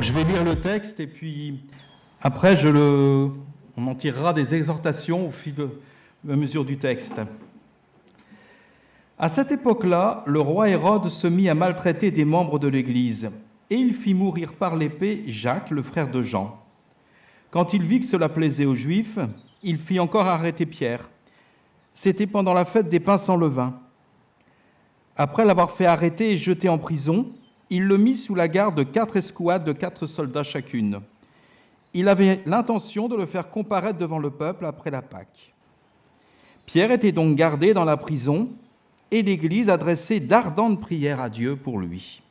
Je vais lire le texte et puis après je le, on en tirera des exhortations au fil de la mesure du texte. À cette époque-là, le roi Hérode se mit à maltraiter des membres de l'Église, et il fit mourir par l'épée Jacques, le frère de Jean. Quand il vit que cela plaisait aux Juifs, il fit encore arrêter Pierre. C'était pendant la fête des pains sans levain. Après l'avoir fait arrêter et jeter en prison, il le mit sous la garde de quatre escouades de quatre soldats chacune. Il avait l'intention de le faire comparaître devant le peuple après la Pâque. Pierre était donc gardé dans la prison et l'Église adressait d'ardentes prières à Dieu pour lui.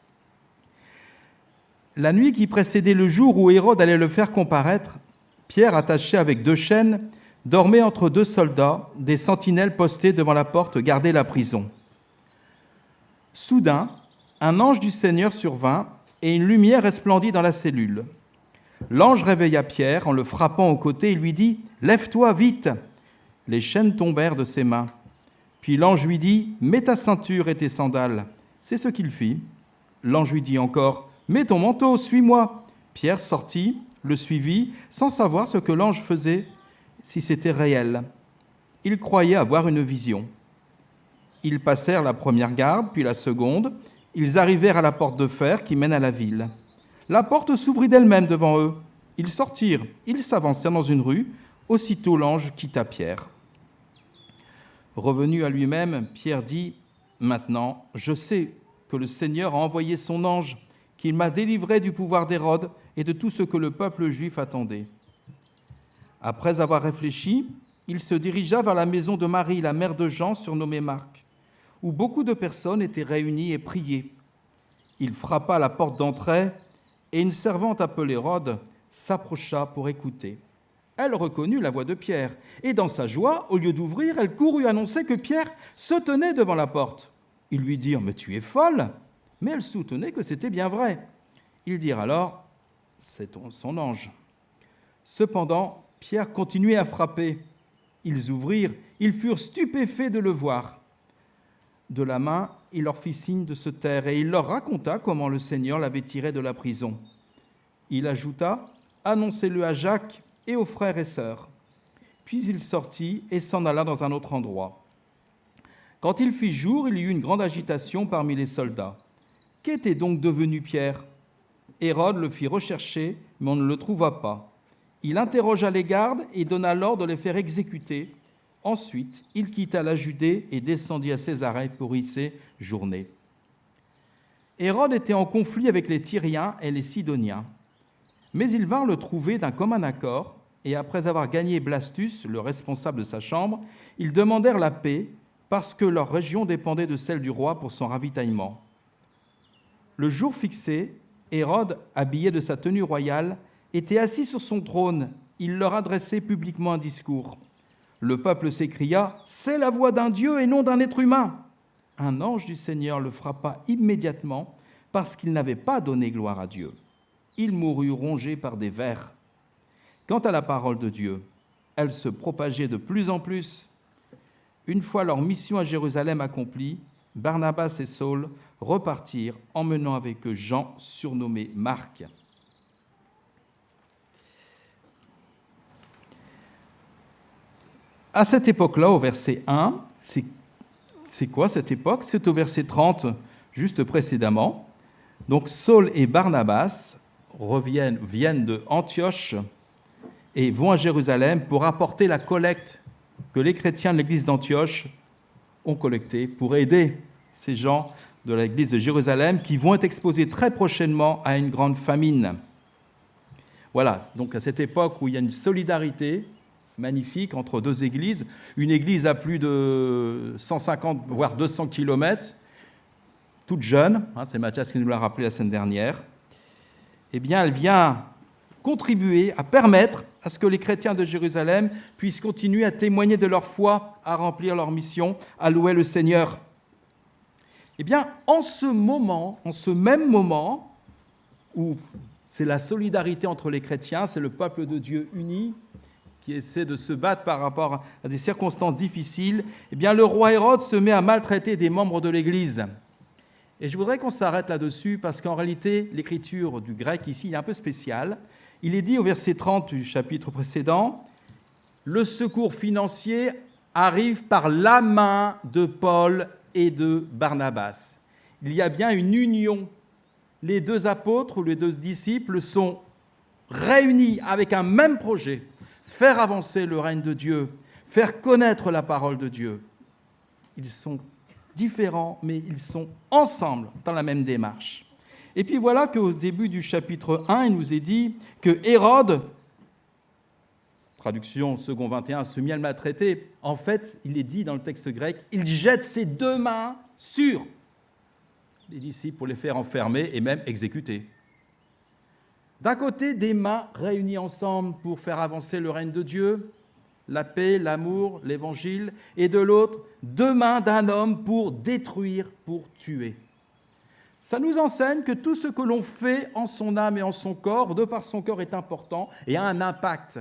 La nuit qui précédait le jour où Hérode allait le faire comparaître, Pierre, attaché avec deux chaînes, dormait entre deux soldats, des sentinelles postés devant la porte gardaient la prison. Soudain, un ange du Seigneur survint et une lumière resplendit dans la cellule. L'ange réveilla Pierre en le frappant au côté et lui dit Lève-toi vite Les chaînes tombèrent de ses mains. Puis l'ange lui dit Mets ta ceinture et tes sandales. C'est ce qu'il fit. L'ange lui dit encore Mets ton manteau, suis-moi. Pierre sortit, le suivit, sans savoir ce que l'ange faisait, si c'était réel. Il croyait avoir une vision. Ils passèrent la première garde, puis la seconde. Ils arrivèrent à la porte de fer qui mène à la ville. La porte s'ouvrit d'elle-même devant eux. Ils sortirent, ils s'avancèrent dans une rue. Aussitôt l'ange quitta Pierre. Revenu à lui-même, Pierre dit, Maintenant, je sais que le Seigneur a envoyé son ange, qu'il m'a délivré du pouvoir d'Hérode et de tout ce que le peuple juif attendait. Après avoir réfléchi, il se dirigea vers la maison de Marie, la mère de Jean, surnommée Marc, où beaucoup de personnes étaient réunies et priaient. Il frappa la porte d'entrée et une servante appelée Rode s'approcha pour écouter. Elle reconnut la voix de Pierre, et dans sa joie, au lieu d'ouvrir, elle courut annoncer que Pierre se tenait devant la porte. Ils lui dirent Mais tu es folle Mais elle soutenait que c'était bien vrai. Ils dirent alors C'est son ange. Cependant, Pierre continuait à frapper. Ils ouvrirent, ils furent stupéfaits de le voir. De la main, il leur fit signe de se taire et il leur raconta comment le Seigneur l'avait tiré de la prison. Il ajouta Annoncez-le à Jacques et aux frères et sœurs. Puis il sortit et s'en alla dans un autre endroit. Quand il fit jour, il y eut une grande agitation parmi les soldats. Qu'était donc devenu Pierre? Hérode le fit rechercher, mais on ne le trouva pas. Il interrogea les gardes et donna l'ordre de les faire exécuter. Ensuite, il quitta la Judée et descendit à Césarée pour y séjourner. Hérode était en conflit avec les Tyriens et les Sidoniens. Mais ils vinrent le trouver d'un commun accord, et après avoir gagné Blastus, le responsable de sa chambre, ils demandèrent la paix parce que leur région dépendait de celle du roi pour son ravitaillement. Le jour fixé, Hérode, habillé de sa tenue royale, était assis sur son trône. Il leur adressait publiquement un discours. Le peuple s'écria C'est la voix d'un Dieu et non d'un être humain. Un ange du Seigneur le frappa immédiatement parce qu'il n'avait pas donné gloire à Dieu. Il mourut rongé par des vers. Quant à la parole de Dieu, elle se propageait de plus en plus. Une fois leur mission à Jérusalem accomplie, Barnabas et Saul repartirent, emmenant avec eux Jean, surnommé Marc. À cette époque-là, au verset 1, c'est quoi cette époque? C'est au verset 30, juste précédemment. Donc Saul et Barnabas reviennent, viennent de Antioche et vont à Jérusalem pour apporter la collecte que les chrétiens de l'église d'Antioche ont collectée pour aider ces gens de l'église de Jérusalem qui vont être exposés très prochainement à une grande famine. Voilà, donc à cette époque où il y a une solidarité magnifique entre deux églises, une église à plus de 150 voire 200 kilomètres, toute jeune, hein, c'est Mathias qui nous l'a rappelé la semaine dernière, eh bien elle vient contribuer à permettre à ce que les chrétiens de Jérusalem puissent continuer à témoigner de leur foi, à remplir leur mission, à louer le Seigneur. Eh bien, en ce moment, en ce même moment, où c'est la solidarité entre les chrétiens, c'est le peuple de Dieu uni, qui essaie de se battre par rapport à des circonstances difficiles, eh bien le roi Hérode se met à maltraiter des membres de l'Église. Et je voudrais qu'on s'arrête là-dessus parce qu'en réalité, l'écriture du grec ici est un peu spéciale. Il est dit au verset 30 du chapitre précédent, le secours financier arrive par la main de Paul et de Barnabas. Il y a bien une union. Les deux apôtres ou les deux disciples sont réunis avec un même projet, faire avancer le règne de Dieu, faire connaître la parole de Dieu. Ils sont différents, mais ils sont ensemble dans la même démarche. Et puis voilà qu'au début du chapitre 1, il nous est dit que Hérode, traduction second 21, ce miel maltraité, en fait, il est dit dans le texte grec, il jette ses deux mains sur les disciples pour les faire enfermer et même exécuter. D'un côté, des mains réunies ensemble pour faire avancer le règne de Dieu, la paix, l'amour, l'évangile, et de l'autre, deux mains d'un homme pour détruire, pour tuer. Ça nous enseigne que tout ce que l'on fait en son âme et en son corps, de par son corps, est important et a un impact.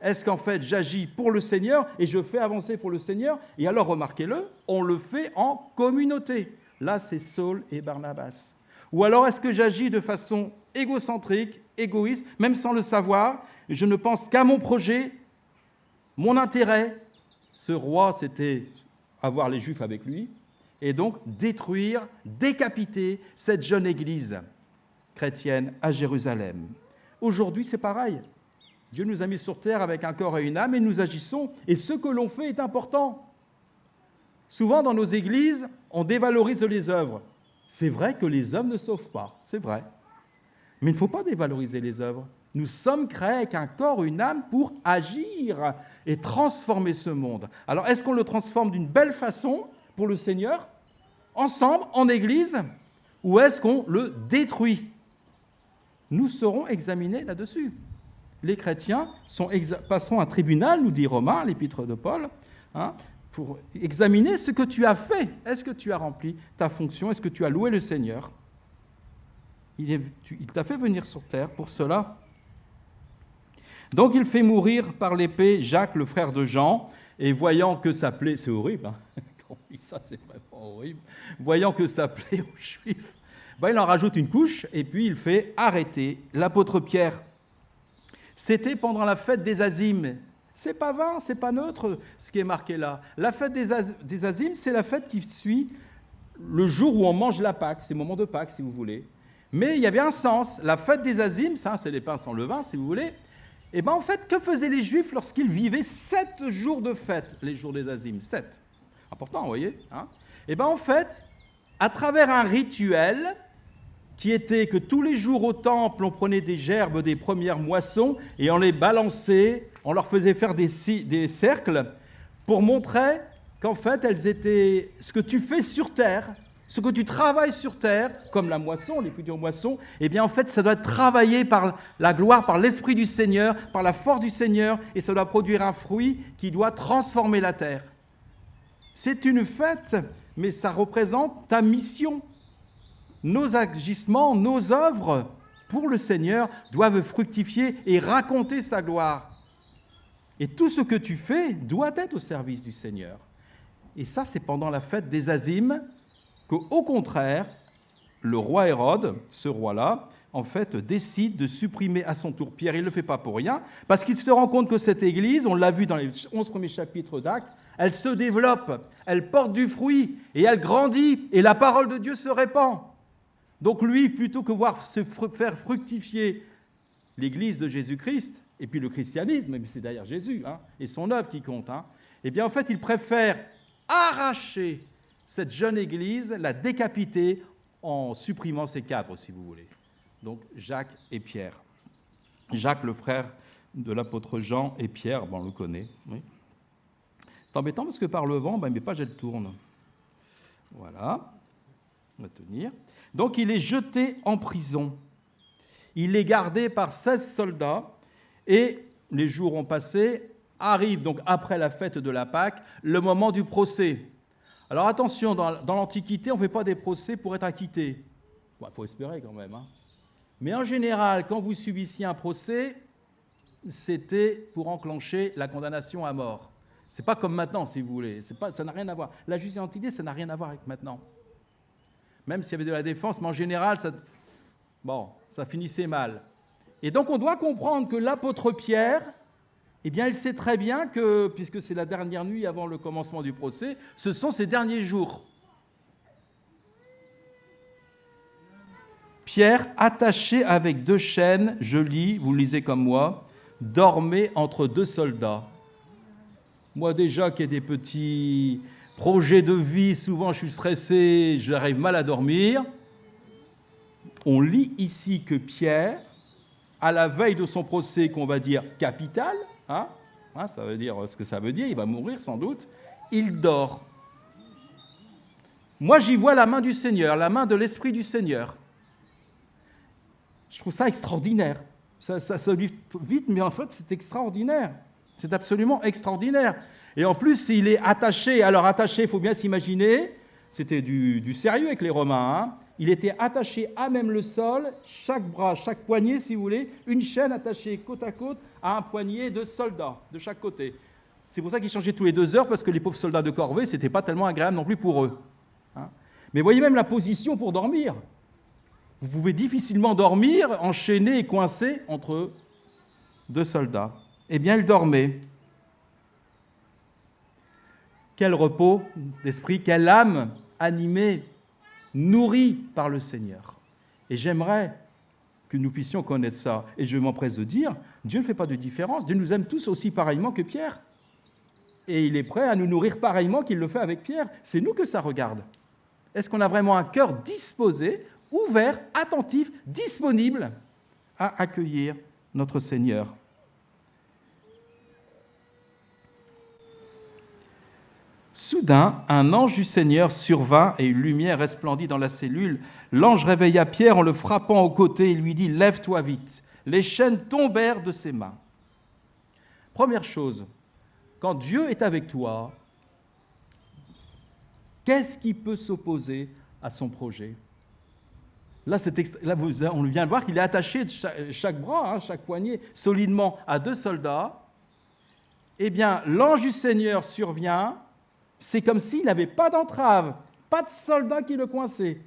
Est-ce qu'en fait j'agis pour le Seigneur et je fais avancer pour le Seigneur? Et alors remarquez-le, on le fait en communauté. Là, c'est Saul et Barnabas. Ou alors est-ce que j'agis de façon égocentrique, égoïste, même sans le savoir Je ne pense qu'à mon projet, mon intérêt, ce roi, c'était avoir les Juifs avec lui, et donc détruire, décapiter cette jeune église chrétienne à Jérusalem. Aujourd'hui, c'est pareil. Dieu nous a mis sur terre avec un corps et une âme et nous agissons, et ce que l'on fait est important. Souvent, dans nos églises, on dévalorise les œuvres. C'est vrai que les œuvres ne sauvent pas, c'est vrai. Mais il ne faut pas dévaloriser les œuvres. Nous sommes créés avec un corps, une âme pour agir et transformer ce monde. Alors, est-ce qu'on le transforme d'une belle façon pour le Seigneur, ensemble, en Église, ou est-ce qu'on le détruit? Nous serons examinés là-dessus. Les chrétiens sont passeront un tribunal, nous dit Romain, l'épître de Paul, hein, pour examiner ce que tu as fait. Est-ce que tu as rempli ta fonction? Est-ce que tu as loué le Seigneur? Il t'a fait venir sur terre pour cela. Donc il fait mourir par l'épée Jacques, le frère de Jean, et voyant que ça plaît, c'est horrible, hein ça c'est vraiment horrible, voyant que ça plaît aux Juifs, ben, il en rajoute une couche, et puis il fait arrêter l'apôtre Pierre. C'était pendant la fête des Azimes. C'est pas vain, c'est pas neutre ce qui est marqué là. La fête des, Azimes, c'est la fête qui suit le jour où on mange la Pâque, c'est le moment de Pâque si vous voulez. Mais il y avait un sens. La fête des Azimes, c'est les pains sans levain si vous voulez, et eh bien en fait, que faisaient les Juifs lorsqu'ils vivaient sept jours de fête, les jours des Azimes Sept. Important, vous voyez hein? Et eh bien en fait, à travers un rituel qui était que tous les jours au temple, on prenait des gerbes des premières moissons et on les balançait, on leur faisait faire des, des cercles pour montrer qu'en fait, elles étaient ce que tu fais sur terre, ce que tu travailles sur terre, comme la moisson, les futures moissons, eh bien en fait, ça doit être travaillé par la gloire, par l'Esprit du Seigneur, par la force du Seigneur, et ça doit produire un fruit qui doit transformer la terre. C'est une fête, mais ça représente ta mission. Nos agissements, nos œuvres pour le Seigneur doivent fructifier et raconter sa gloire. Et tout ce que tu fais doit être au service du Seigneur. Et ça, c'est pendant la fête des Azimes, qu'au contraire, le roi Hérode, ce roi-là, en fait, décide de supprimer à son tour Pierre. Il ne le fait pas pour rien, parce qu'il se rend compte que cette Église, on l'a vu dans les 11 premiers chapitres d'Actes, elle se développe, elle porte du fruit, et elle grandit, et la parole de Dieu se répand. Donc lui, plutôt que voir se faire fructifier l'Église de Jésus-Christ, et puis le christianisme, mais c'est d'ailleurs Jésus, hein, et son œuvre qui compte, hein, eh bien en fait, il préfère arracher cette jeune Église l'a décapité en supprimant ses cadres, si vous voulez. Donc Jacques et Pierre. Jacques, le frère de l'apôtre Jean, et Pierre, on le connaît. C'est embêtant parce que par le vent, ben, mes pages, elles tournent. Voilà, on va tenir. Donc il est jeté en prison. Il est gardé par 16 soldats et les jours ont passé. Arrive donc après la fête de la Pâque le moment du procès. Alors attention, dans, l'Antiquité, on ne fait pas des procès pour être acquitté. Il faut espérer quand même. Hein. Mais en général, quand vous subissiez un procès, c'était pour enclencher la condamnation à mort. Ce n'est pas comme maintenant, si vous voulez. Pas, ça n'a rien à voir. La justice antiquité, ça n'a rien à voir avec maintenant. même s'il y avait de la défense, mais en général, ça, bon, ça finissait mal. Et donc on doit comprendre que l'apôtre Pierre, eh bien, il sait très bien que, puisque c'est la dernière nuit avant le commencement du procès, ce sont ses derniers jours. Pierre, attaché avec deux chaînes, je lis, vous lisez comme moi, dormait entre deux soldats. Moi déjà qui ai des petits projets de vie, souvent je suis stressé, j'arrive mal à dormir. On lit ici que Pierre, à la veille de son procès qu'on va dire capital, hein, hein, ça veut dire ce que ça veut dire, il va mourir sans doute, il dort. Moi j'y vois la main du Seigneur, la main de l'Esprit du Seigneur. Je trouve ça extraordinaire. Ça, se lit vite, mais en fait, c'est extraordinaire. C'est absolument extraordinaire. Et en plus, il est attaché. Alors, attaché, il faut bien s'imaginer, c'était du, sérieux avec les Romains. Hein. Il était attaché à même le sol, chaque bras, chaque poignet, si vous voulez, une chaîne attachée côte à côte à un poignet de soldats de chaque côté. C'est pour ça qu'il changeait tous les deux heures, parce que les pauvres soldats de corvée, ce n'était pas tellement agréable non plus pour eux. Hein. Mais voyez même la position pour dormir. Vous pouvez difficilement dormir enchaîné et coincé entre deux soldats. Eh bien, il dormait. Quel repos d'esprit, quelle âme animée, nourrie par le Seigneur. Et j'aimerais que nous puissions connaître ça. Et je m'empresse de dire, Dieu ne fait pas de différence. Dieu nous aime tous aussi pareillement que Pierre. Et il est prêt à nous nourrir pareillement qu'il le fait avec Pierre. C'est nous que ça regarde. Est-ce qu'on a vraiment un cœur disposé ouvert, attentif, disponible à accueillir notre Seigneur? Soudain, un ange du Seigneur survint et une lumière resplendit dans la cellule. L'ange réveilla Pierre en le frappant au côté et lui dit Lève-toi vite. Les chaînes tombèrent de ses mains. Première chose, quand Dieu est avec toi, qu'est-ce qui peut s'opposer à son projet? Là, on vient de voir qu'il est attaché chaque, bras, hein, chaque poignet, solidement à deux soldats. Eh bien, l'ange du Seigneur survient. C'est comme s'il n'avait pas d'entrave, pas de soldats qui le coinçaient.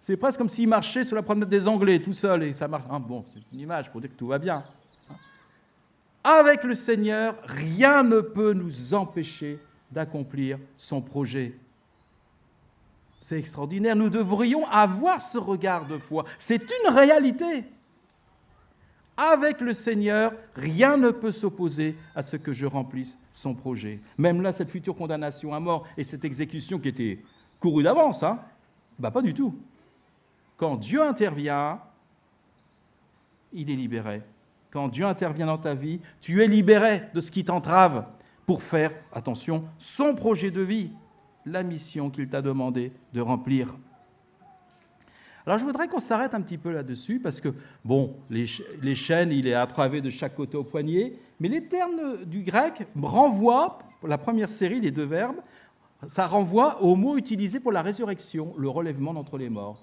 C'est presque comme s'il marchait sur la promenade des Anglais tout seul et ça marche. Ah, bon, c'est une image pour dire que tout va bien. Avec le Seigneur, rien ne peut nous empêcher d'accomplir son projet. C'est extraordinaire. Nous devrions avoir ce regard de foi. C'est une réalité. Avec le Seigneur, rien ne peut s'opposer à ce que je remplisse son projet. Même là, cette future condamnation à mort et cette exécution qui était courue d'avance, hein, bah pas du tout. Quand Dieu intervient, il est libéré. Quand Dieu intervient dans ta vie, tu es libéré de ce qui t'entrave pour faire, attention, son projet de vie la mission qu'il t'a demandé de remplir. Alors je voudrais qu'on s'arrête un petit peu là-dessus, parce que, bon, les, chaînes, il est attravé de chaque côté au poignet, mais les termes du grec renvoient, pour la première série, les deux verbes, ça renvoie au mot utilisé pour la résurrection, le relèvement d'entre les morts.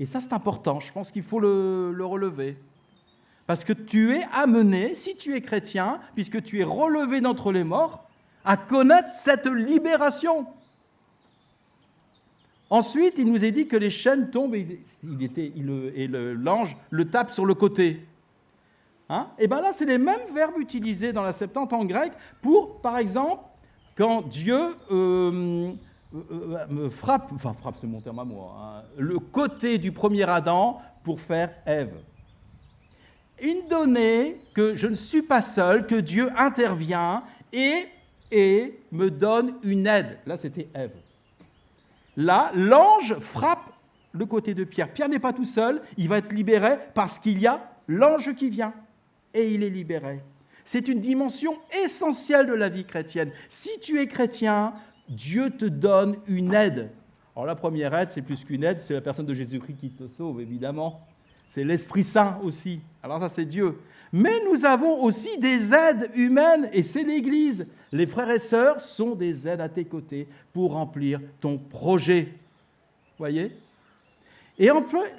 Et ça, c'est important, je pense qu'il faut le, le relever. Parce que tu es amené, si tu es chrétien, puisque tu es relevé d'entre les morts, à connaître cette libération. Ensuite, il nous est dit que les chaînes tombent et, l'ange le, tape sur le côté. Hein? Et bien là, c'est les mêmes verbes utilisés dans la Septante en grec pour, par exemple, quand Dieu euh, euh, euh, me frappe, enfin frappe c'est mon terme à moi, hein, le côté du premier Adam pour faire Ève. Une donnée que je ne suis pas seul, que Dieu intervient et, et me donne une aide. Là, c'était Ève. Là, l'ange frappe le côté de Pierre. Pierre n'est pas tout seul, il va être libéré parce qu'il y a l'ange qui vient et il est libéré. C'est une dimension essentielle de la vie chrétienne. Si tu es chrétien, Dieu te donne une aide. Alors la première aide, c'est plus qu'une aide, c'est la personne de Jésus-Christ qui te sauve, évidemment. C'est l'Esprit Saint aussi. Alors ça, c'est Dieu. Mais nous avons aussi des aides humaines, et c'est l'Église. Les frères et sœurs sont des aides à tes côtés pour remplir ton projet. Voyez? Et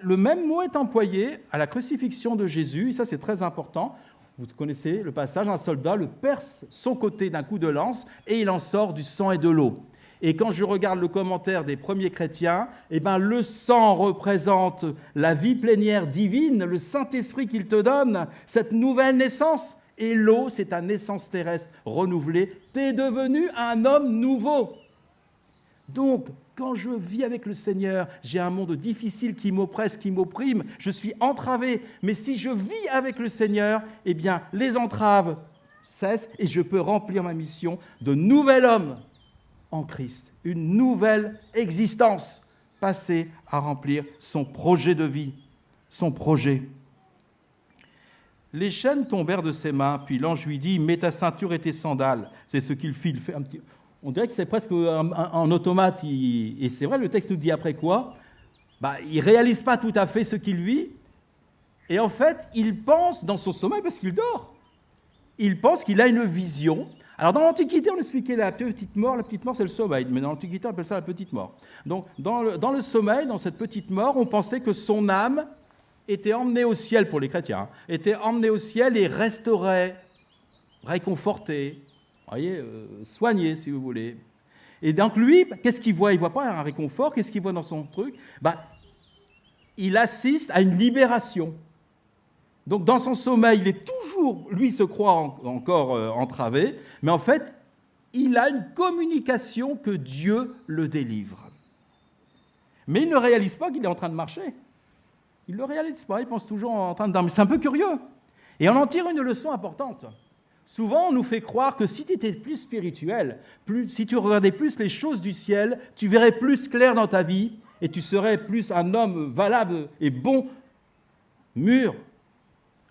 le même mot est employé à la crucifixion de Jésus, et ça c'est très important. Vous connaissez le passage, un soldat le perce son côté d'un coup de lance et il en sort du sang et de l'eau. Et quand je regarde le commentaire des premiers chrétiens, eh ben, le sang représente la vie plénière divine, le Saint-Esprit qu'il te donne, cette nouvelle naissance. Et l'eau, c'est ta naissance terrestre renouvelée. Tu es devenu un homme nouveau. Donc, quand je vis avec le Seigneur, j'ai un monde difficile qui m'oppresse, qui m'opprime, je suis entravé. Mais si je vis avec le Seigneur, eh bien, les entraves cessent et je peux remplir ma mission de nouvel homme en Christ, une nouvelle existence, passer à remplir son projet de vie, son projet. Les chaînes tombèrent de ses mains, puis l'ange lui dit Mets ta ceinture et tes sandales. C'est ce qu'il fit. Fait on dirait que c'est presque en, automate. et c'est vrai, le texte nous dit après quoi? Bah, Il ne réalise pas tout à fait ce qu'il vit. Et en fait, il pense dans son sommeil parce qu'il dort. Il pense qu'il a une vision. Alors dans l'Antiquité, on expliquait la petite mort. La petite mort, c'est le sommeil. Mais dans l'Antiquité, on appelle ça la petite mort. Donc dans le, sommeil, dans cette petite mort, on pensait que son âme était emmenée au ciel pour les chrétiens, était emmenée au ciel et resterait réconfortée, voyez, euh, soigné, si vous voulez. Et donc lui, qu'est-ce qu'il voit? Il voit pas un réconfort, qu'est-ce qu'il voit dans son truc? Ben, Il assiste à une libération. Donc dans son sommeil, il est toujours, lui se croit encore euh, entravé, mais en fait, il a une communication que Dieu le délivre. Mais il ne réalise pas qu'il est en train de marcher. Il ne le réalise pas, il pense toujours en train de dormir. C'est un peu curieux. Et on en tire une leçon importante. Souvent, on nous fait croire que si tu étais plus spirituel, plus, si tu regardais plus les choses du ciel, tu verrais plus clair dans ta vie et tu serais plus un homme valable et bon, mûr,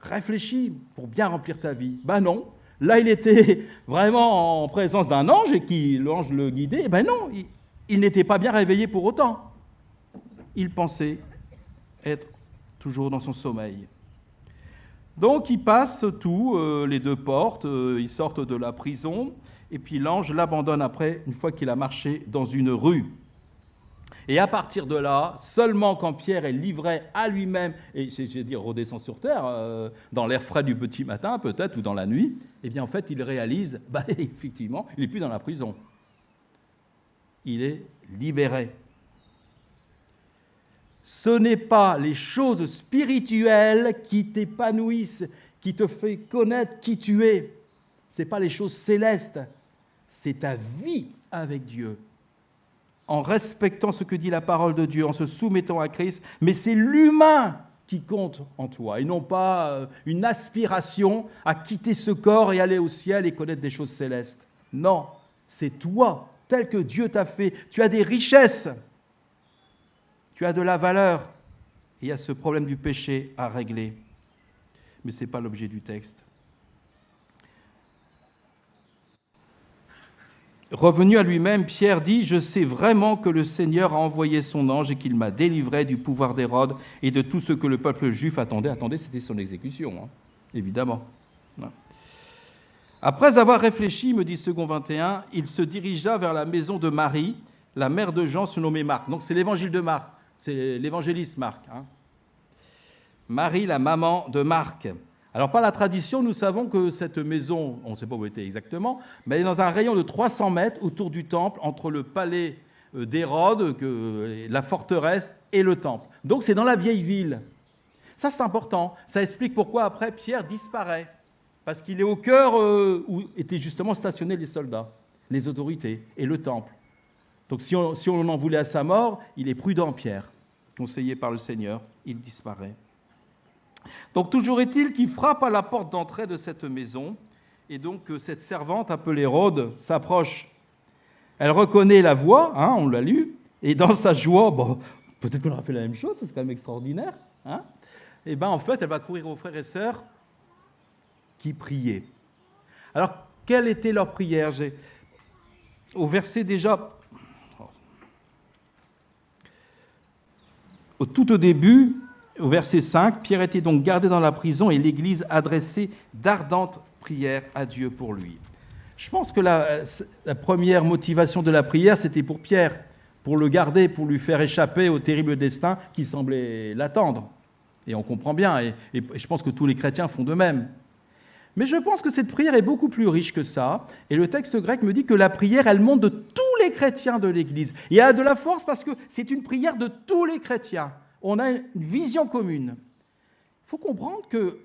réfléchi pour bien remplir ta vie. Ben non. Là, il était vraiment en présence d'un ange et qui l'ange le guidait. Ben non, il n'était pas bien réveillé pour autant. Il pensait être toujours dans son sommeil. Donc ils passent tout, euh, les deux portes, euh, ils sortent de la prison, et puis l'ange l'abandonne après, une fois qu'il a marché dans une rue. Et à partir de là, seulement quand Pierre est livré à lui-même, et je veux dire redescend sur terre, euh, dans l'air frais du petit matin peut-être, ou dans la nuit, eh bien en fait il réalise, bah, effectivement, il n'est plus dans la prison. Il est libéré ce n'est pas les choses spirituelles qui t'épanouissent, qui te font connaître qui tu es. Ce n'est pas les choses célestes, c'est ta vie avec Dieu. En respectant ce que dit la parole de Dieu, en se soumettant à Christ, mais c'est l'humain qui compte en toi, et non pas euh, une aspiration à quitter ce corps et aller au ciel et connaître des choses célestes. Non, c'est toi, tel que Dieu t'a fait. Tu as des richesses tu as de la valeur. il y a ce problème du péché à régler. Mais ce n'est pas l'objet du texte. Revenu à lui-même, Pierre dit, Je sais vraiment que le Seigneur a envoyé son ange et qu'il m'a délivré du pouvoir d'Hérode et de tout ce que le peuple juif attendait. Attendez, c'était son exécution, hein, évidemment. Après avoir réfléchi, me dit second 21, il se dirigea vers la maison de Marie, la mère de Jean, se nommait Marc. Donc c'est l'évangile de Marc. C'est l'évangéliste Marc. Hein. Marie, la maman de Marc. Alors, par la tradition, nous savons que cette maison, on ne sait pas où elle était exactement, mais elle est dans un rayon de 300 mètres autour du temple, entre le palais euh, d'Hérode, la forteresse et le temple. Donc, c'est dans la vieille ville. Ça, c'est important. Ça explique pourquoi après Pierre disparaît. Parce qu'il est au cœur euh, où étaient justement stationnés les soldats, les autorités et le temple. Donc si on, si on en voulait à sa mort, il est prudent, Pierre conseillé par le Seigneur, il disparaît. Donc toujours est-il qu'il frappe à la porte d'entrée de cette maison, et donc euh, cette servante appelée Rhodes s'approche. Elle reconnaît la voix, hein, on l'a lu, et dans sa joie, peut-être qu'on aura fait la même chose, c'est quand même extraordinaire. Hein, et bien en fait, elle va courir aux frères et sœurs qui priaient. Alors, quelle était leur prière? Au verset déjà Au tout au début, au verset 5, Pierre était donc gardé dans la prison et l'Église adressait d'ardentes prières à Dieu pour lui. Je pense que la, première motivation de la prière, c'était pour Pierre, pour le garder, pour lui faire échapper au terrible destin qui semblait l'attendre. Et on comprend bien, et, et, je pense que tous les chrétiens font de même. Mais je pense que cette prière est beaucoup plus riche que ça, et le texte grec me dit que la prière, elle monte de tous les chrétiens de l'Église. Il y a de la force parce que c'est une prière de tous les chrétiens. On a une vision commune. Il faut comprendre que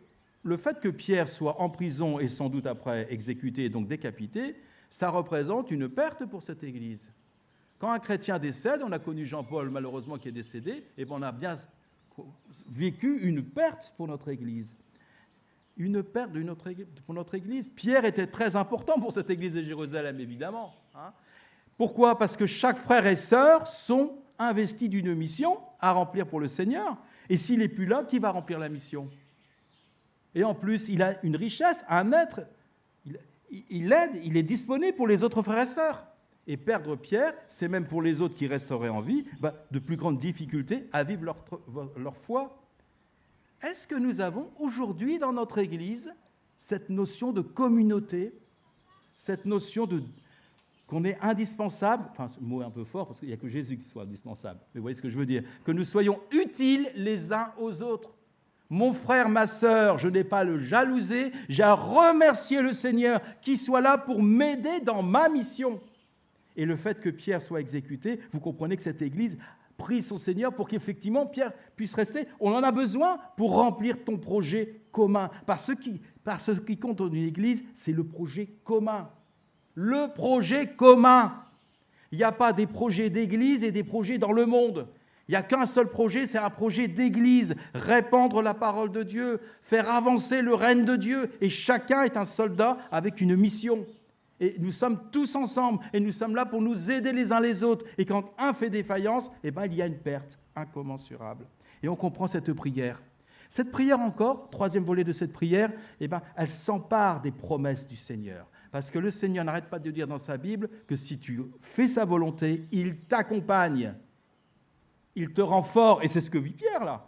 le fait que Pierre soit en prison et sans doute après exécuté et donc décapité, ça représente une perte pour cette Église. Quand un chrétien décède, on a connu Jean-Paul malheureusement qui est décédé, et on a bien vécu une perte pour notre Église. Une perte pour notre Église. Pierre était très important pour cette Église de Jérusalem, évidemment. Hein. Pourquoi? Parce que chaque frère et sœur sont investis d'une mission à remplir pour le Seigneur. Et s'il n'est plus là, qui va remplir la mission? Et en plus, il a une richesse, un être. Il, aide, il est disponible pour les autres frères et sœurs. Et perdre Pierre, c'est même pour les autres qui resteraient en vie, bah, de plus grandes difficultés à vivre leur, leur foi. Est-ce que nous avons aujourd'hui dans notre Église cette notion de communauté, cette notion de qu'on est indispensable, enfin ce mot est un peu fort parce qu'il n'y a que Jésus qui soit indispensable, mais vous voyez ce que je veux dire, que nous soyons utiles les uns aux autres. Mon frère, ma sœur, je n'ai pas le jalouser, j'ai à remercier le Seigneur qui soit là pour m'aider dans ma mission et le fait que Pierre soit exécuté, vous comprenez que cette Église prie son Seigneur pour qu'effectivement Pierre puisse rester. On en a besoin pour remplir ton projet commun. Parce ce qui, par ce qui compte dans une Église, c'est le projet commun. Le projet commun. Il n'y a pas des projets d'Église et des projets dans le monde. Il n'y a qu'un seul projet, c'est un projet d'Église, répandre la parole de Dieu, faire avancer le règne de Dieu. Et chacun est un soldat avec une mission. Et nous sommes tous ensemble et nous sommes là pour nous aider les uns les autres. Et quand un fait défaillance, eh ben, il y a une perte incommensurable. Et on comprend cette prière. Cette prière encore, troisième volet de cette prière, eh ben, elle s'empare des promesses du Seigneur. Parce que le Seigneur n'arrête pas de dire dans sa Bible que si tu fais sa volonté, il t'accompagne. Il te rend fort. Et c'est ce que vit Pierre là.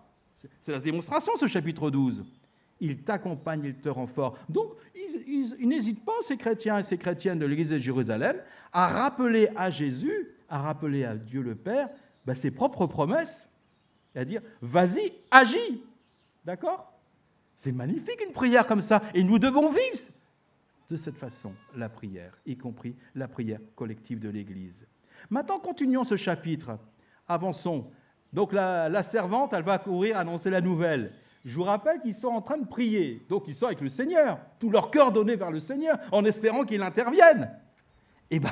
C'est la démonstration, ce chapitre 12 il t'accompagne, il te rend fort. Donc, ils, n'hésitent pas, ces chrétiens et ces chrétiennes de l'Église de Jérusalem, à rappeler à Jésus, à rappeler à Dieu le Père, ben, ses propres promesses, et à dire, vas-y, agis. D'accord? C'est magnifique une prière comme ça, et nous devons vivre de cette façon la prière, y compris la prière collective de l'Église. Maintenant, continuons ce chapitre. Avançons. Donc la, servante, elle va courir annoncer la nouvelle. Je vous rappelle qu'ils sont en train de prier. Donc ils sont avec le Seigneur, tout leur cœur donné vers le Seigneur, en espérant qu'il intervienne. Eh bien,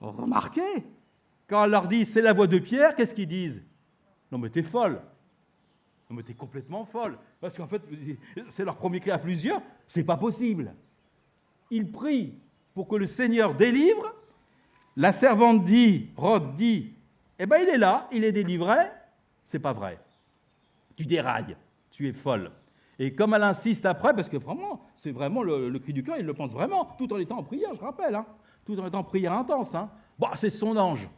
remarquez, quand on leur dit c'est la voix de Pierre, qu'est-ce qu'ils disent Non mais t'es folle. Non mais t'es complètement folle. Parce qu'en fait, c'est leur premier cri à plusieurs, c'est pas possible. Ils prient pour que le Seigneur délivre. La servante dit, Rod dit, eh bien il est là, il est délivré. C'est pas vrai. Tu dérailles tu es folle. Et comme elle insiste après, parce que vraiment, c'est vraiment le, cri du cœur, il le pense vraiment, tout en étant en prière, je rappelle, hein, tout en étant en prière intense. Hein. Bah, c'est son ange,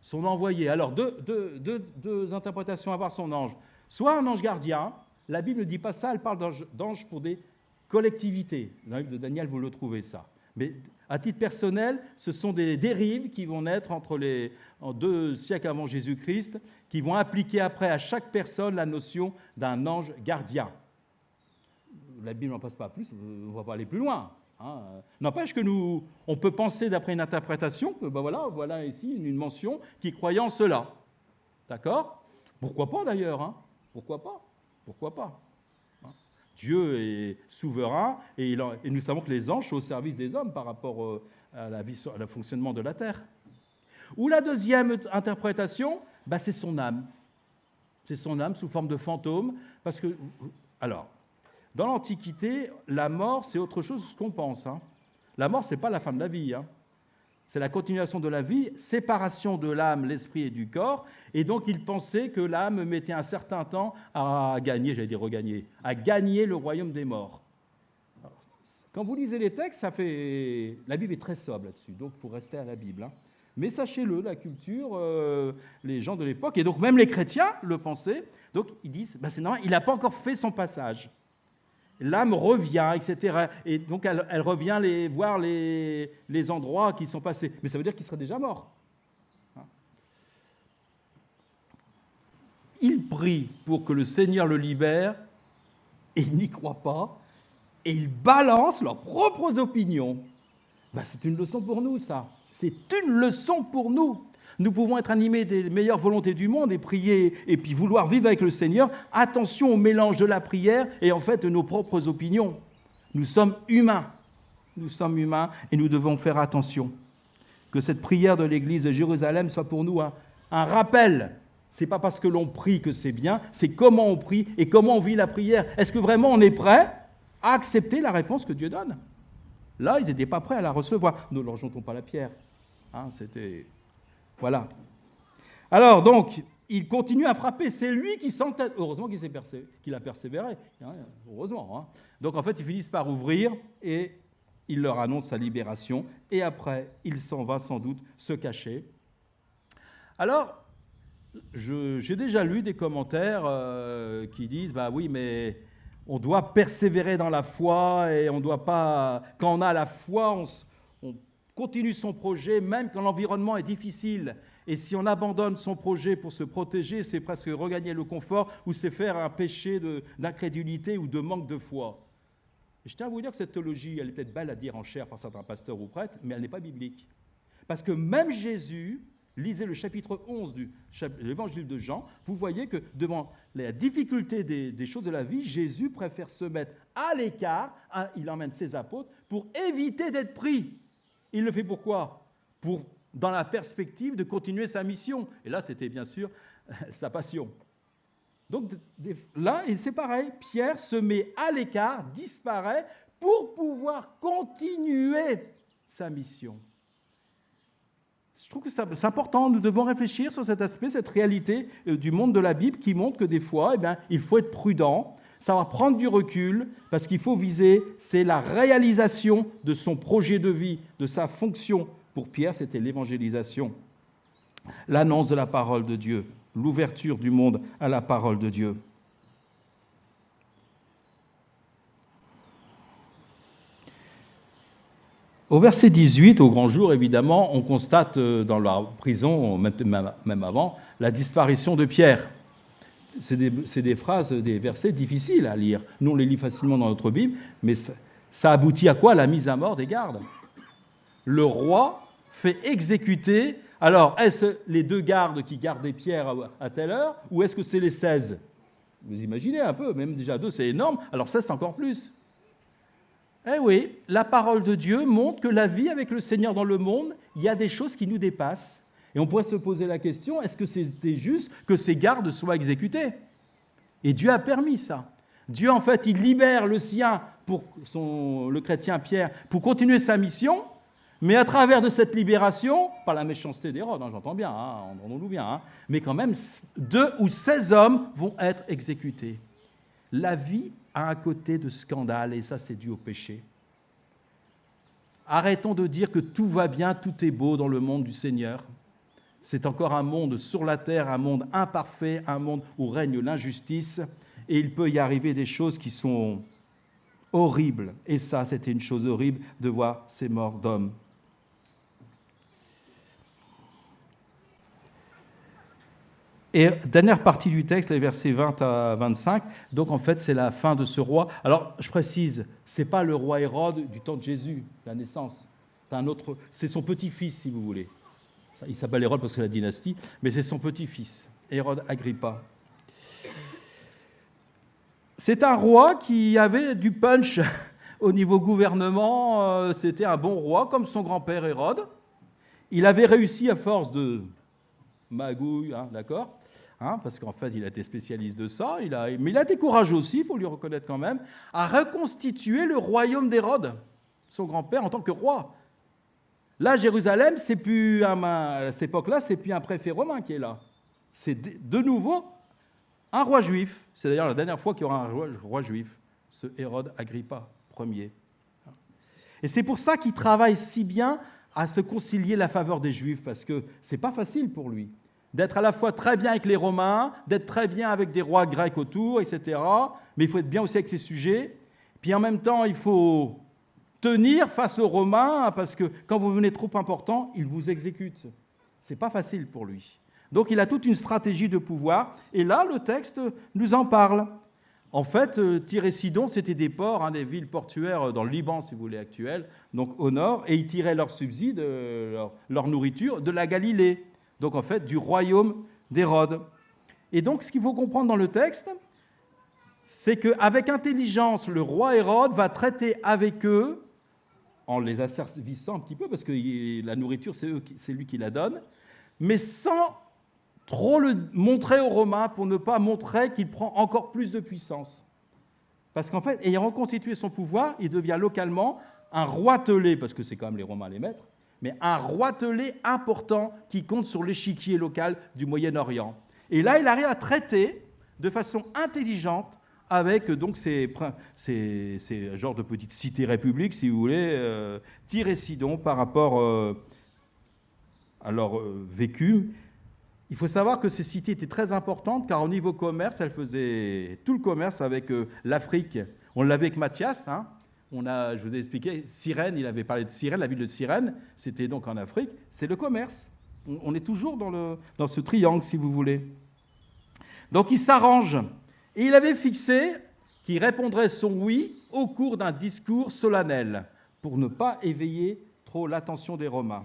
son envoyé. Alors, deux, deux, interprétations à voir son ange. Soit un ange gardien, la Bible ne dit pas ça, elle parle d'ange pour des collectivités. Dans le livre de Daniel, vous le trouvez ça. Mais à titre personnel, ce sont des dérives qui vont naître entre les deux siècles avant Jésus-Christ, qui vont appliquer après à chaque personne la notion d'un ange gardien. La Bible n'en passe pas plus, on ne va pas aller plus loin. Hein. N'empêche que nous, on peut penser d'après une interprétation que ben voilà, voilà ici une mention qui croyait en cela. D'accord? Pourquoi pas d'ailleurs hein? Pourquoi pas? Pourquoi pas? Dieu est souverain et, nous savons que les anges sont au service des hommes par rapport euh, à la vie, au fonctionnement de la terre. Ou la deuxième interprétation, bah, c'est son âme. C'est son âme sous forme de fantôme. Parce que, alors, dans l'Antiquité, la mort, c'est autre chose qu'on pense. Hein. La mort, ce n'est pas la fin de la vie. Hein c'est la continuation de la vie, séparation de l'âme, l'esprit et du corps. Et donc il pensait que l'âme mettait un certain temps à gagner, j'allais dire regagner, à gagner le royaume des morts. quand vous lisez les textes, ça fait... la Bible est très sobre là-dessus, donc faut rester à la Bible. Hein. Mais sachez-le, la culture, euh, les gens de l'époque, et donc même les chrétiens le pensaient, donc ils disent, ben c'est normal, il n'a pas encore fait son passage l'âme revient, etc. Et donc elle, revient les, voir les, endroits qui sont passés. Mais ça veut dire qu'il serait déjà mort. Hein. Il prie pour que le Seigneur le libère, et il n'y croit pas, et ils balancent leurs propres opinions. Ben, c'est une leçon pour nous, ça. C'est une leçon pour nous. Nous pouvons être animés des meilleures volontés du monde et prier et puis vouloir vivre avec le Seigneur. Attention au mélange de la prière et en fait de nos propres opinions. Nous sommes humains. Nous sommes humains et nous devons faire attention. Que cette prière de l'Église de Jérusalem soit pour nous un, un rappel. Ce n'est pas parce que l'on prie que c'est bien, c'est comment on prie et comment on vit la prière. Est-ce que vraiment on est prêt à accepter la réponse que Dieu donne? Là, ils n'étaient pas prêts à la recevoir. Ne leur jetons pas la pierre. Hein, c'était. Voilà. Alors, donc, il continue à frapper. C'est lui qui s'entête. Heureusement qu'il, a persévéré. Hein, heureusement. Hein. Donc, en fait, ils finissent par ouvrir et il leur annonce sa libération. Et après, il s'en va sans doute se cacher. Alors, j'ai déjà lu des commentaires euh, qui disent Bah oui, mais on doit persévérer dans la foi et on ne doit pas. Quand on a la foi, on, on continue son projet, même quand l'environnement est difficile. Et si on abandonne son projet pour se protéger, c'est presque regagner le confort ou c'est faire un péché d'incrédulité ou de manque de foi. je tiens à vous dire que cette théologie, elle est peut-être belle à dire en chair par certains pasteurs ou prêtres, mais elle n'est pas biblique. Parce que même Jésus, lisez le chapitre 11 du l'évangile de Jean, vous voyez que devant la difficulté des, choses de la vie, Jésus préfère se mettre à l'écart, il emmène ses apôtres, pour éviter d'être pris. Il le fait pourquoi? Pour, dans la perspective de continuer sa mission. Et là, c'était bien sûr sa passion. Donc là, c'est pareil, Pierre se met à l'écart, disparaît, pour pouvoir continuer sa mission. Je trouve que c'est important, nous devons réfléchir sur cet aspect, cette réalité euh, du monde de la Bible qui montre que des fois, eh bien, il faut être prudent, ça va prendre du recul, parce qu'il faut viser, c'est la réalisation de son projet de vie, de sa fonction. Pour Pierre, c'était l'évangélisation, l'annonce de la parole de Dieu, l'ouverture du monde à la parole de Dieu. Au verset 18, au grand jour, évidemment, on constate euh, dans la prison, même avant, la disparition de Pierre. C'est des, phrases, des versets difficiles à lire. Nous, on les lit facilement dans notre Bible, mais ça, aboutit à quoi La mise à mort des gardes? Le roi fait exécuter. Alors, est-ce les deux gardes qui gardaient Pierre à, telle heure, ou est-ce que c'est les 16 Vous imaginez un peu, même déjà deux, c'est énorme. Alors 16, c'est encore plus. Eh oui, la parole de Dieu montre que la vie avec le Seigneur dans le monde, il y a des choses qui nous dépassent. Et on pourrait se poser la question, est-ce que c'était juste que ces gardes soient exécutés? Et Dieu a permis ça. Dieu, en fait, il libère le sien, pour le chrétien Pierre, pour continuer sa mission, mais à travers de cette libération, par la méchanceté d'Hérode, hein, j'entends bien, hein, entendons-nous bien, hein, mais quand même, deux ou seize hommes vont être exécutés. La vie a un côté de scandale, et ça c'est dû au péché. Arrêtons de dire que tout va bien, tout est beau dans le monde du Seigneur. C'est encore un monde sur la terre, un monde imparfait, un monde où règne l'injustice, et il peut y arriver des choses qui sont horribles. Et ça, c'était une chose horrible de voir ces morts d'hommes. Et dernière partie du texte, les versets 20 à 25, donc en fait c'est la fin de ce roi. Alors je précise, ce n'est pas le roi Hérode du temps de Jésus, la naissance. C'est un autre, c'est son petit-fils si vous voulez. Il s'appelle Hérode parce que c'est la dynastie, mais c'est son petit-fils, Hérode Agrippa. C'est un roi qui avait du punch au niveau gouvernement, euh, c'était un bon roi comme son grand-père Hérode. Il avait réussi à force de magouille, hein, d'accord Hein, parce qu'en fait, il a été spécialiste de ça, il a, mais il a été courageux aussi, il faut lui reconnaître quand même, à reconstituer le royaume d'Hérode, son grand-père, en tant que roi. Là, Jérusalem, c'est plus à cette époque-là, c'est plus un préfet romain qui est là. C'est de nouveau un roi juif. C'est d'ailleurs la dernière fois qu'il y aura un roi, juif, ce Hérode Agrippa Ier. Et c'est pour ça qu'il travaille si bien à se concilier la faveur des Juifs, parce que ce n'est pas facile pour lui d'être à la fois très bien avec les Romains, d'être très bien avec des rois grecs autour, etc. Mais il faut être bien aussi avec ses sujets. Puis en même temps, il faut tenir face aux Romains, parce que quand vous venez trop important, ils vous exécutent. Ce n'est pas facile pour lui. Donc il a toute une stratégie de pouvoir, et là, le texte nous en parle. En fait, euh, Tyr et Sidon, c'était des ports, hein, des villes portuaires dans le Liban, si vous voulez, actuel, donc au nord, et ils tiraient leurs subsides, euh, leur, leur nourriture, de la Galilée, donc en fait du royaume d'Hérode. Et donc, ce qu'il faut comprendre dans le texte, c'est qu'avec intelligence, le roi Hérode va traiter avec eux, en les asservissant un petit peu, parce que la nourriture, c'est lui qui la donne, mais sans trop le montrer aux Romains pour ne pas montrer qu'il prend encore plus de puissance. Parce qu'en fait, ayant reconstitué son pouvoir, il devient localement un roitelet, parce que c'est quand même les Romains les maîtres, mais un roitelet important qui compte sur l'échiquier local du Moyen-Orient. Et là, il arrive à traiter de façon intelligente avec donc ces, genres de petites cités-républiques, si vous voulez, euh, Sidon par rapport euh, à leur euh, vécu. Il faut savoir que ces cités étaient très importantes car au niveau commerce, elles faisaient tout le commerce avec euh, l'Afrique. On l'avait avec Mathias. Hein. On a, je vous ai expliqué, Cyrène, il avait parlé de Cyrène, la ville de Cyrène, c'était donc en Afrique. C'est le commerce. On, est toujours dans, le, dans ce triangle, si vous voulez. Donc il s'arrange. Et il avait fixé qu'il répondrait son oui au cours d'un discours solennel pour ne pas éveiller trop l'attention des Romains.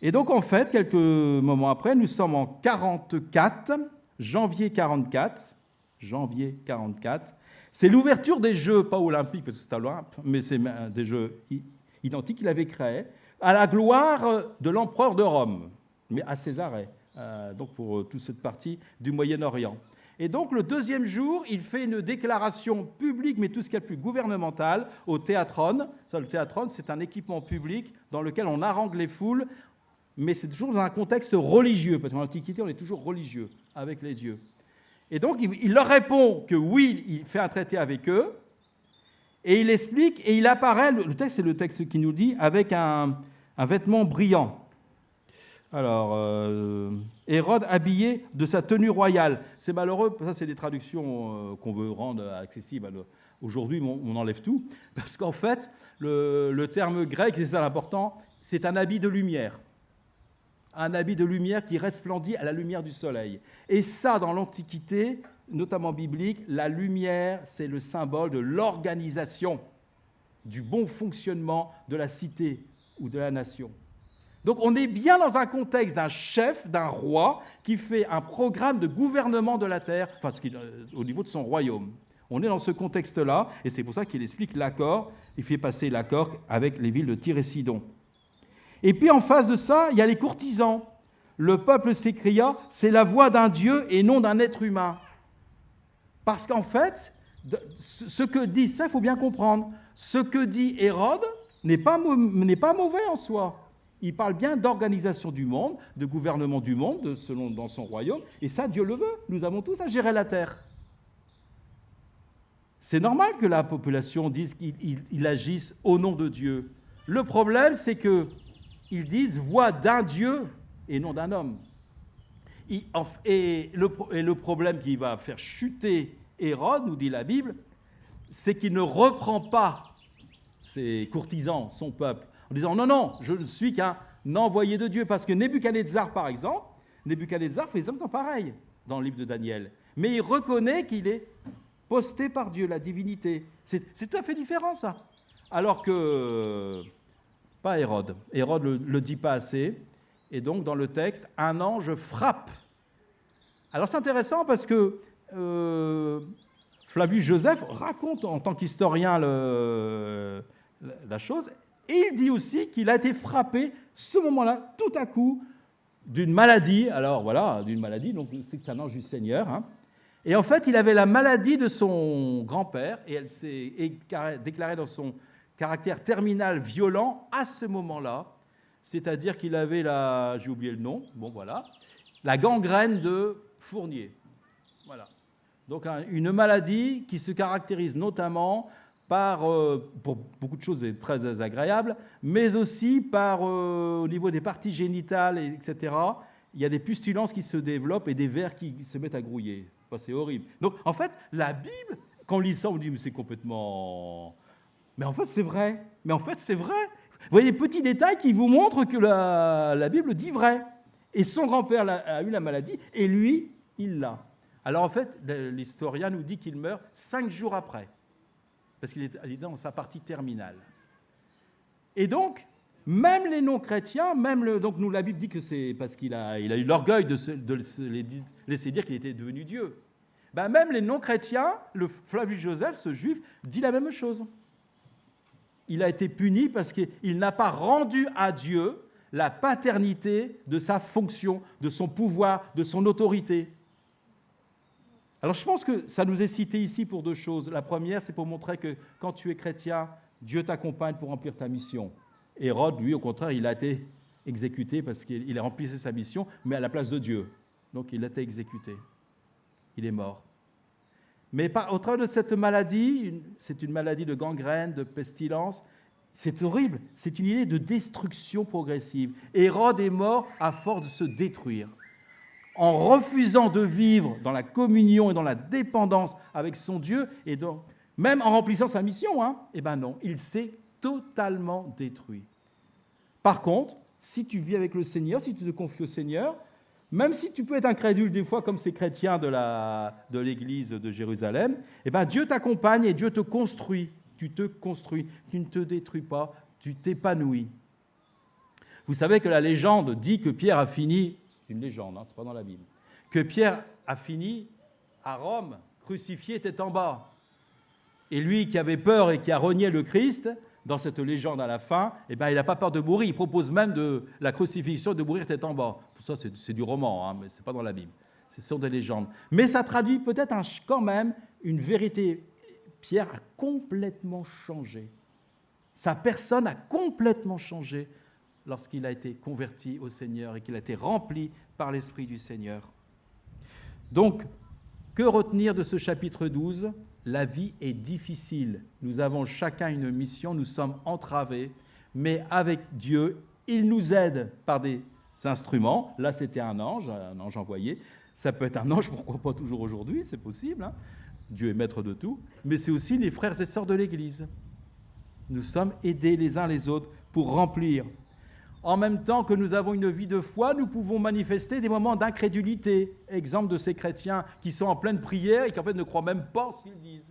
Et donc, en fait, quelques moments après, nous sommes en 44, janvier 44, janvier 44. C'est l'ouverture des Jeux, pas olympiques, parce que c'est mais c'est des Jeux identiques qu'il avait créés, à la gloire de l'empereur de Rome, mais à Césarée, euh, donc pour euh, toute cette partie du Moyen-Orient. Et donc, le deuxième jour, il fait une déclaration publique, mais tout ce qu'il y a de plus gouvernemental, au théâtron. le théâtron, c'est un équipement public dans lequel on harangue les foules mais c'est toujours dans un contexte religieux, parce qu'en Antiquité, on est toujours religieux avec les dieux. Et donc, il leur répond que oui, il fait un traité avec eux, et il explique, et il apparaît, le texte, c'est le texte qui nous dit, avec un, vêtement brillant. Alors, euh, Hérode habillé de sa tenue royale. C'est malheureux, ça c'est des traductions euh, qu'on veut rendre accessibles. Aujourd'hui, on, enlève tout, parce qu'en fait, le, le terme grec, c'est ça l'important, c'est un habit de lumière un habit de lumière qui resplendit à la lumière du soleil. Et ça, dans l'Antiquité, notamment biblique, la lumière, c'est le symbole de l'organisation, du bon fonctionnement de la cité ou de la nation. Donc on est bien dans un contexte d'un chef, d'un roi, qui fait un programme de gouvernement de la terre, enfin, euh, au niveau de son royaume. On est dans ce contexte-là, et c'est pour ça qu'il explique l'accord, il fait passer l'accord avec les villes de Tyr et Sidon. Et puis en face de ça, il y a les courtisans. Le peuple s'écria, c'est la voix d'un Dieu et non d'un être humain. Parce qu'en fait, ce que dit, ça il faut bien comprendre, ce que dit Hérode n'est pas, pas mauvais en soi. Il parle bien d'organisation du monde, de gouvernement du monde, selon dans son royaume, et ça, Dieu le veut. Nous avons tous à gérer la terre. C'est normal que la population dise qu'il agisse au nom de Dieu. Le problème, c'est que ils disent voix d'un Dieu et non d'un homme. Et le, problème qui va faire chuter Hérode, nous dit la Bible, c'est qu'il ne reprend pas ses courtisans, son peuple, en disant non, non, je ne suis qu'un envoyé de Dieu. Parce que Nebuchadnezzar, par exemple, Nebuchadnezzar fait exactement pareil dans le livre de Daniel. Mais il reconnaît qu'il est posté par Dieu, la divinité. C'est tout à fait différent, ça. Alors que pas Hérode. Hérode ne le, dit pas assez. Et donc, dans le texte, un ange frappe. Alors, c'est intéressant parce que euh, Flavius Joseph raconte en tant qu'historien la chose. Et il dit aussi qu'il a été frappé, ce moment-là, tout à coup, d'une maladie. Alors voilà, d'une maladie, donc c'est un ange du Seigneur. Hein. Et en fait, il avait la maladie de son grand-père, et elle s'est déclarée dans son caractère terminal violent à ce moment-là, c'est-à-dire qu'il avait la, j'ai oublié le nom, bon voilà, la gangrène de Fournier. Voilà. Donc une maladie qui se caractérise notamment par, euh, pour beaucoup de choses très agréables, mais aussi par, euh, au niveau des parties génitales, etc., il y a des pustulences qui se développent et des vers qui se mettent à grouiller. c'est horrible. Donc, en fait, la Bible, quand on lit ça, on dit, mais c'est complètement mais en fait, c'est vrai. Mais en fait, c'est vrai. Vous voyez les petits détails qui vous montrent que la, Bible dit vrai. Et son grand-père a, eu la maladie, et lui, il l'a. Alors en fait, l'historien nous dit qu'il meurt cinq jours après, parce qu'il est dans sa partie terminale. Et donc, même les non-chrétiens, même le, donc nous la Bible dit que c'est parce qu'il a, eu l'orgueil de, de, laisser dire qu'il était devenu Dieu. Ben même les non-chrétiens, le Flavius Joseph, ce juif, dit la même chose. Il a été puni parce qu'il n'a pas rendu à Dieu la paternité de sa fonction, de son pouvoir, de son autorité. Alors je pense que ça nous est cité ici pour deux choses. La première, c'est pour montrer que quand tu es chrétien, Dieu t'accompagne pour remplir ta mission. Hérode, lui, au contraire, il a été exécuté parce qu'il a rempli sa mission, mais à la place de Dieu. Donc il a été exécuté. Il est mort. Mais au travers de cette maladie, c'est une maladie de gangrène, de pestilence, c'est horrible, c'est une idée de destruction progressive. Hérode est mort à force de se détruire. En refusant de vivre dans la communion et dans la dépendance avec son Dieu, et donc, même en remplissant sa mission, hein, eh ben non, il s'est totalement détruit. Par contre, si tu vis avec le Seigneur, si tu te confies au Seigneur, même si tu peux être incrédule des fois comme ces chrétiens de l'église de, de Jérusalem, eh ben Dieu t'accompagne et Dieu te construit. Tu te construis, tu ne te détruis pas, tu t'épanouis. Vous savez que la légende dit que Pierre a fini, c'est une légende, hein, c'est pas dans la Bible, que Pierre a fini à Rome, crucifié tête en bas. Et lui qui avait peur et qui a renié le Christ, dans cette légende à la fin, eh ben, il n'a pas peur de mourir. Il propose même de la crucifixion de mourir tête en bas. Ça, c'est du roman, hein, mais ce n'est pas dans la Bible. Ce sont des légendes. Mais ça traduit peut-être quand même une vérité. Pierre a complètement changé. Sa personne a complètement changé lorsqu'il a été converti au Seigneur et qu'il a été rempli par l'Esprit du Seigneur. Donc, que retenir de ce chapitre 12 la vie est difficile. Nous avons chacun une mission, nous sommes entravés, mais avec Dieu, il nous aide par des instruments. Là, c'était un ange, un ange envoyé. Ça peut être un ange, pourquoi pas toujours aujourd'hui, c'est possible. Hein. Dieu est maître de tout. Mais c'est aussi les frères et sœurs de l'Église. Nous sommes aidés les uns les autres pour remplir en même temps que nous avons une vie de foi, nous pouvons manifester des moments d'incrédulité. Exemple de ces chrétiens qui sont en pleine prière et qui en fait ne croient même pas ce qu'ils disent.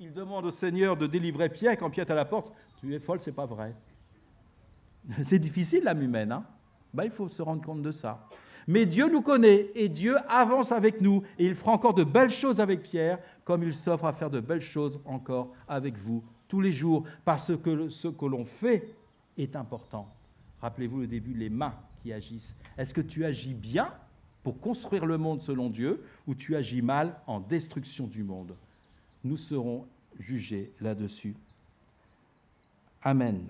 Ils demandent au Seigneur de délivrer Pierre quand Pierre est à la porte. Tu es folle, c'est pas vrai. C'est difficile l'âme humaine. Hein ben, il faut se rendre compte de ça. Mais Dieu nous connaît et Dieu avance avec nous et il fera encore de belles choses avec Pierre comme il s'offre à faire de belles choses encore avec vous tous les jours parce que ce que l'on fait est important. Rappelez-vous le début, les mains qui agissent. Est-ce que tu agis bien pour construire le monde selon Dieu ou tu agis mal en destruction du monde? Nous serons jugés là-dessus. Amen.